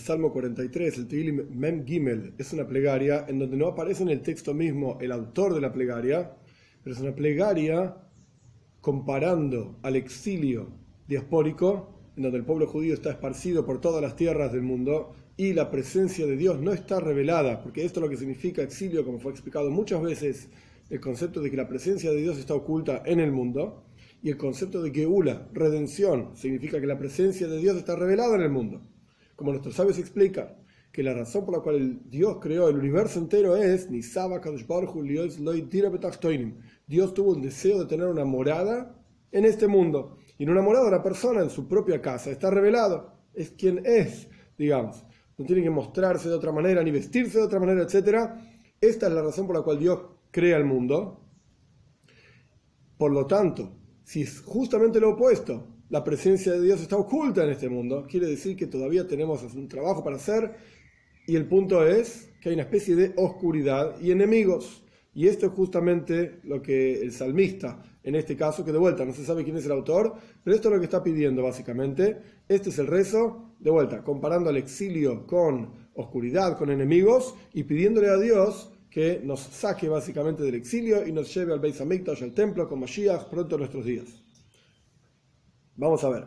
Salmo 43, el Tehilim Mem Gimel, es una plegaria en donde no aparece en el texto mismo el autor de la plegaria, pero es una plegaria comparando al exilio diaspórico, en donde el pueblo judío está esparcido por todas las tierras del mundo y la presencia de Dios no está revelada, porque esto es lo que significa exilio, como fue explicado muchas veces, el concepto de que la presencia de Dios está oculta en el mundo, y el concepto de Geula, redención, significa que la presencia de Dios está revelada en el mundo. Como nuestros sabios explican, que la razón por la cual Dios creó el universo entero es Dios tuvo un deseo de tener una morada en este mundo. Y en una morada una persona en su propia casa está revelado. Es quien es, digamos. No tiene que mostrarse de otra manera, ni vestirse de otra manera, etc. Esta es la razón por la cual Dios crea el mundo. Por lo tanto, si es justamente lo opuesto, la presencia de Dios está oculta en este mundo, quiere decir que todavía tenemos un trabajo para hacer y el punto es que hay una especie de oscuridad y enemigos. Y esto es justamente lo que el salmista, en este caso, que de vuelta no se sabe quién es el autor, pero esto es lo que está pidiendo básicamente. Este es el rezo, de vuelta, comparando al exilio con oscuridad, con enemigos, y pidiéndole a Dios que nos saque básicamente del exilio y nos lleve al Beis Hamikdash, al templo, con Mashiach, pronto en nuestros días. Vamos a ver.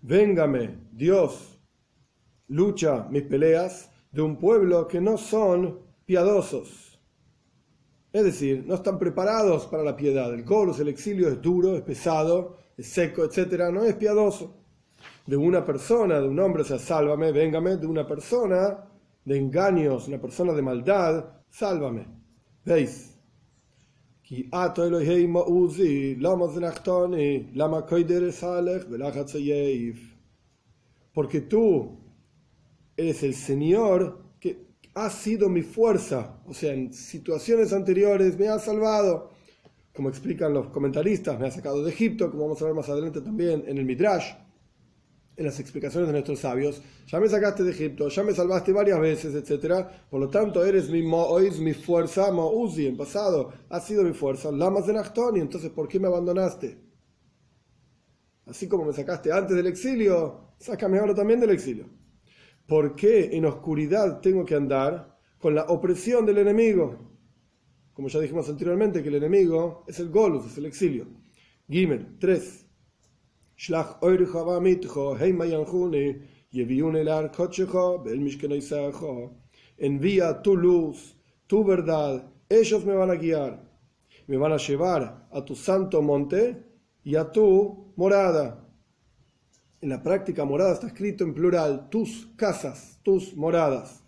Véngame, Dios, lucha mis peleas de un pueblo que no son piadosos. Es decir, no están preparados para la piedad. El coros, el exilio es duro, es pesado, es seco, etc. No es piadoso. De una persona, de un hombre, o sea, sálvame, véngame, de una persona de engaños, una persona de maldad, sálvame. ¿Veis? Porque tú eres el Señor que ha sido mi fuerza, o sea, en situaciones anteriores me ha salvado como explican los comentaristas, me ha sacado de Egipto, como vamos a ver más adelante también en el Midrash, en las explicaciones de nuestros sabios, ya me sacaste de Egipto, ya me salvaste varias veces, etc. Por lo tanto, eres mi Mois, mi fuerza, Mouzi, en pasado, has sido mi fuerza, Lamas de Nachtoni, entonces ¿por qué me abandonaste? Así como me sacaste antes del exilio, sácame ahora también del exilio. ¿Por qué en oscuridad tengo que andar con la opresión del enemigo? como ya dijimos anteriormente, que el enemigo es el golus, es el exilio. Gimel 3. Envía tu luz, tu verdad, ellos me van a guiar, me van a llevar a tu santo monte y a tu morada. En la práctica morada está escrito en plural, tus casas, tus moradas.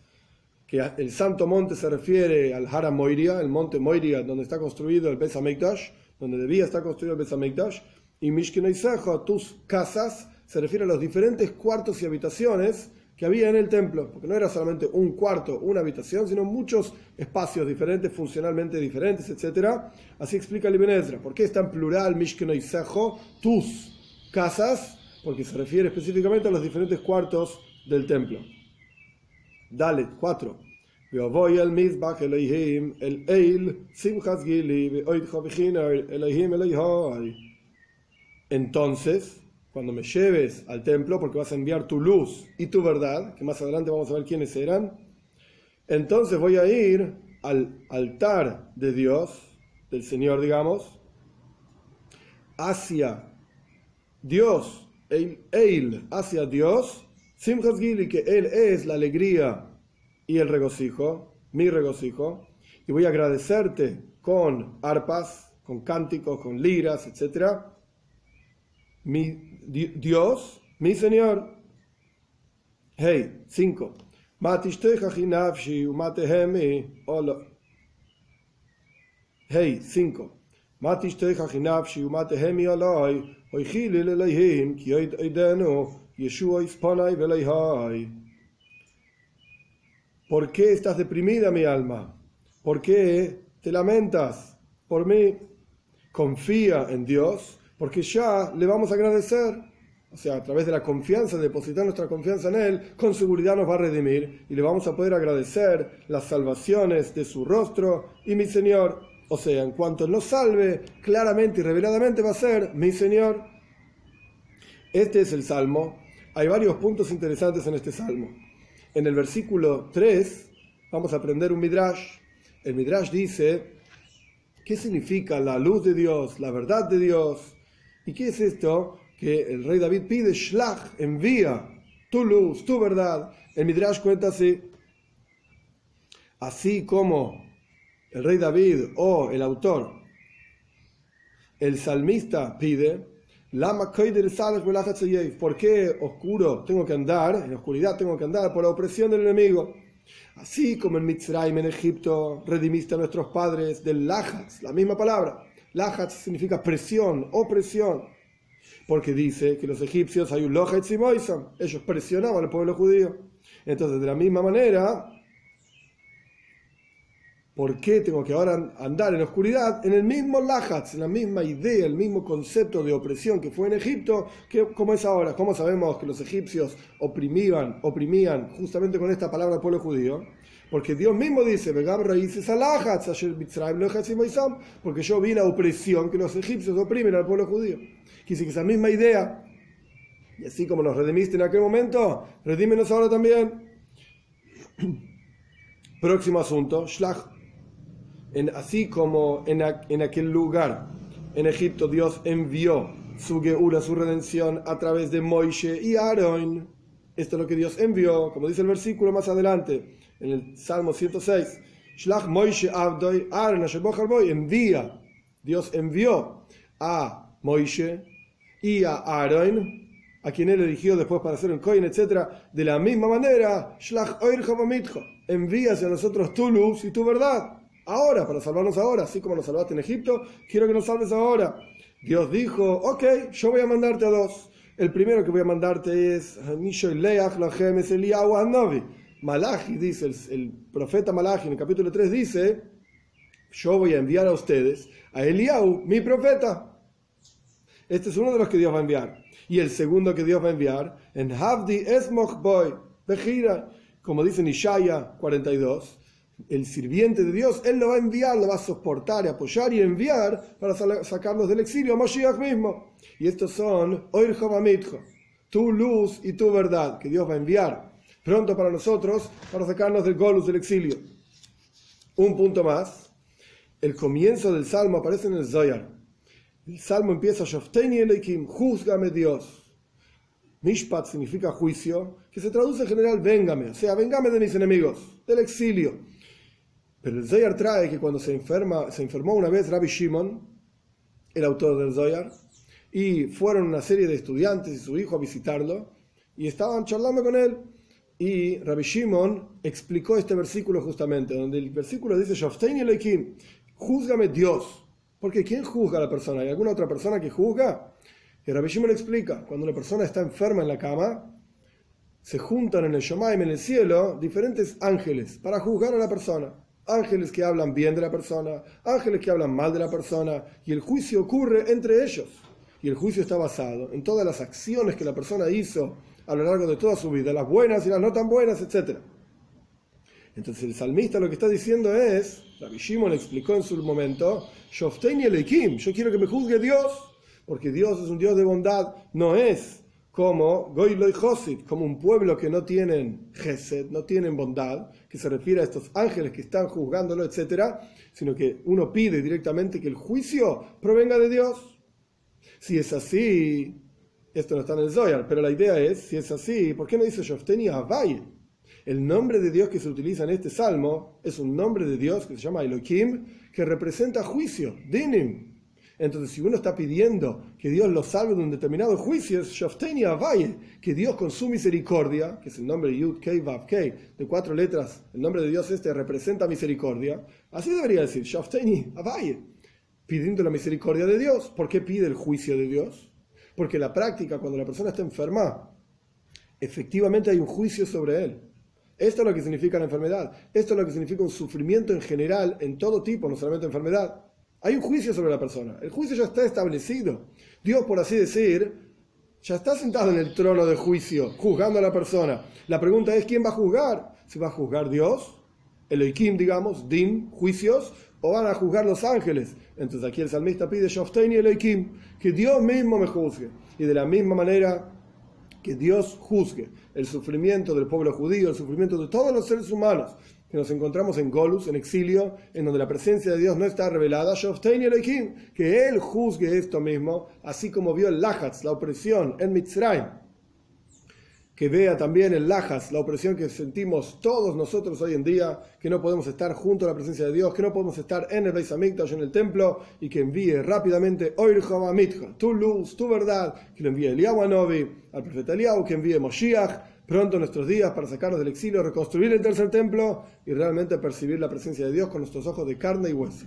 Que el Santo Monte se refiere al Hara Moiria, el monte Moiria donde está construido el Beth donde debía estar construido el Beth y Mishkenaisejo, tus casas, se refiere a los diferentes cuartos y habitaciones que había en el templo, porque no era solamente un cuarto, una habitación, sino muchos espacios diferentes, funcionalmente diferentes, etc. Así explica el Ibn ¿Por qué está en plural Mishkenaisejo, tus casas? Porque se refiere específicamente a los diferentes cuartos del templo. Dalet 4. Entonces, cuando me lleves al templo, porque vas a enviar tu luz y tu verdad, que más adelante vamos a ver quiénes eran, entonces voy a ir al altar de Dios, del Señor, digamos, hacia Dios, Eil, hacia Dios, Simchas Gili, que Él es la alegría y el regocijo, mi regocijo, y voy a agradecerte con arpas, con cánticos, con liras, etc. Mi Dios, mi Señor. Hey, 5. Hey, 5. Matishte hinafshi umatehemi alai, oichili leleihim, ki oidenu, ¿Por qué estás deprimida, mi alma? ¿Por qué te lamentas por mí? Confía en Dios, porque ya le vamos a agradecer. O sea, a través de la confianza, depositar nuestra confianza en Él, con seguridad nos va a redimir y le vamos a poder agradecer las salvaciones de su rostro y mi Señor. O sea, en cuanto nos salve, claramente y reveladamente va a ser mi Señor. Este es el Salmo. Hay varios puntos interesantes en este Salmo. En el versículo 3 vamos a aprender un Midrash. El Midrash dice, ¿qué significa la luz de Dios, la verdad de Dios? ¿Y qué es esto? Que el rey David pide, Shlach, envía tu luz, tu verdad. El Midrash cuenta así, así como el rey David o el autor, el salmista pide, ¿por qué oscuro tengo que andar, en oscuridad tengo que andar por la opresión del enemigo? Así como en Mitzrayim, en Egipto, redimiste a nuestros padres del Lajatz, la misma palabra. Lajatz significa presión, opresión. Porque dice que los egipcios hay un y Moisam, ellos presionaban al pueblo judío. Entonces, de la misma manera, ¿Por qué tengo que ahora andar en oscuridad? En el mismo Lajatz, en la misma idea, el mismo concepto de opresión que fue en Egipto, que como es ahora. ¿Cómo sabemos que los egipcios oprimían, oprimían justamente con esta palabra al pueblo judío? Porque Dios mismo dice, porque yo vi la opresión que los egipcios oprimen al pueblo judío. Quise que esa misma idea, y así como nos redimiste en aquel momento, redímenos ahora también. Próximo asunto, Shlach así como en, en, aquel lugar, en Egipto, Dios envió su Geura, su redención, a través de Moishe y Aaron. Esto es lo que Dios envió, como dice el versículo más adelante, en el Salmo 106. Shlach Moishe Abdoi envía. Dios envió a Moishe y a Aaron, a quien él eligió después para hacer el coin, etc. De la misma manera, Shlach Oir envía hacia nosotros tu luz y tu verdad ahora, para salvarnos ahora, así como nos salvaste en Egipto, quiero que nos salves ahora. Dios dijo, ok, yo voy a mandarte a dos. El primero que voy a mandarte es Malachi dice, el, profeta Malachi en el capítulo 3 dice, yo voy a enviar a ustedes a Eliau, mi profeta. Este es uno de los que Dios va a enviar. Y el segundo que Dios va a enviar, en Havdi Esmoch Boy, Bejira, como dice en Ishaya 42, el sirviente de Dios, Él lo va a enviar, lo va a soportar y apoyar y enviar para sacarlos del exilio a Moshiach mismo. Y estos son Oir tu luz y tu verdad, que Dios va a enviar pronto para nosotros para sacarnos del Golus del exilio. Un punto más. El comienzo del salmo aparece en el Zoyar. El salmo empieza Shofteni Elohim, juzgame Dios. Mishpat significa juicio, que se traduce en general véngame, o sea, véngame de mis enemigos, del exilio. Pero el Zoyar trae que cuando se, enferma, se enfermó una vez Rabbi Shimon, el autor del Zoyar, y fueron una serie de estudiantes y su hijo a visitarlo, y estaban charlando con él, y Rabbi Shimon explicó este versículo justamente, donde el versículo dice, júzgame Dios. Porque ¿quién juzga a la persona? ¿Hay alguna otra persona que juzga? Y Rabbi Shimon explica, cuando una persona está enferma en la cama, se juntan en el Shomaim, en el cielo, diferentes ángeles para juzgar a la persona ángeles que hablan bien de la persona, ángeles que hablan mal de la persona, y el juicio ocurre entre ellos. Y el juicio está basado en todas las acciones que la persona hizo a lo largo de toda su vida, las buenas y las no tan buenas, etc. Entonces el salmista lo que está diciendo es, la Shimon explicó en su momento, yo quiero que me juzgue Dios, porque Dios es un Dios de bondad, no es como Goyloy Josit, como un pueblo que no tienen Gesed, no tienen bondad, que se refiere a estos ángeles que están juzgándolo, etc., sino que uno pide directamente que el juicio provenga de Dios. Si es así, esto no está en el Zoyar, pero la idea es, si es así, ¿por qué no dice Shofteni Havaye? El nombre de Dios que se utiliza en este salmo es un nombre de Dios que se llama Elohim, que representa juicio, dinim, entonces, si uno está pidiendo que Dios lo salve de un determinado juicio, es Shafteni Avaye, que Dios con su misericordia, que es el nombre Yud Kei Vav Kei, de cuatro letras, el nombre de Dios este representa misericordia, así debería decir, Shafteni Avaye, pidiendo la misericordia de Dios. ¿Por qué pide el juicio de Dios? Porque la práctica, cuando la persona está enferma, efectivamente hay un juicio sobre él. Esto es lo que significa la enfermedad. Esto es lo que significa un sufrimiento en general, en todo tipo, no solamente enfermedad. Hay un juicio sobre la persona. El juicio ya está establecido. Dios, por así decir, ya está sentado en el trono de juicio, juzgando a la persona. La pregunta es, ¿quién va a juzgar? ¿Se va a juzgar Dios? El Elohim, digamos, Din, juicios, o van a juzgar los ángeles. Entonces aquí el salmista pide Shofteini Elohim, que Dios mismo me juzgue. Y de la misma manera que Dios juzgue el sufrimiento del pueblo judío, el sufrimiento de todos los seres humanos que nos encontramos en Golus, en exilio, en donde la presencia de Dios no está revelada, que Él juzgue esto mismo, así como vio el Lajatz, la opresión en Mitzrayim, que vea también el Lajas, la opresión que sentimos todos nosotros hoy en día, que no podemos estar junto a la presencia de Dios, que no podemos estar en el Beis Hamikdash, en el templo, y que envíe rápidamente Oir tu luz, tu verdad, que lo envíe Eliyahu Anovi, al profeta Eliyahu, que envíe Moshiach, pronto nuestros días para sacarnos del exilio, reconstruir el tercer templo y realmente percibir la presencia de Dios con nuestros ojos de carne y hueso.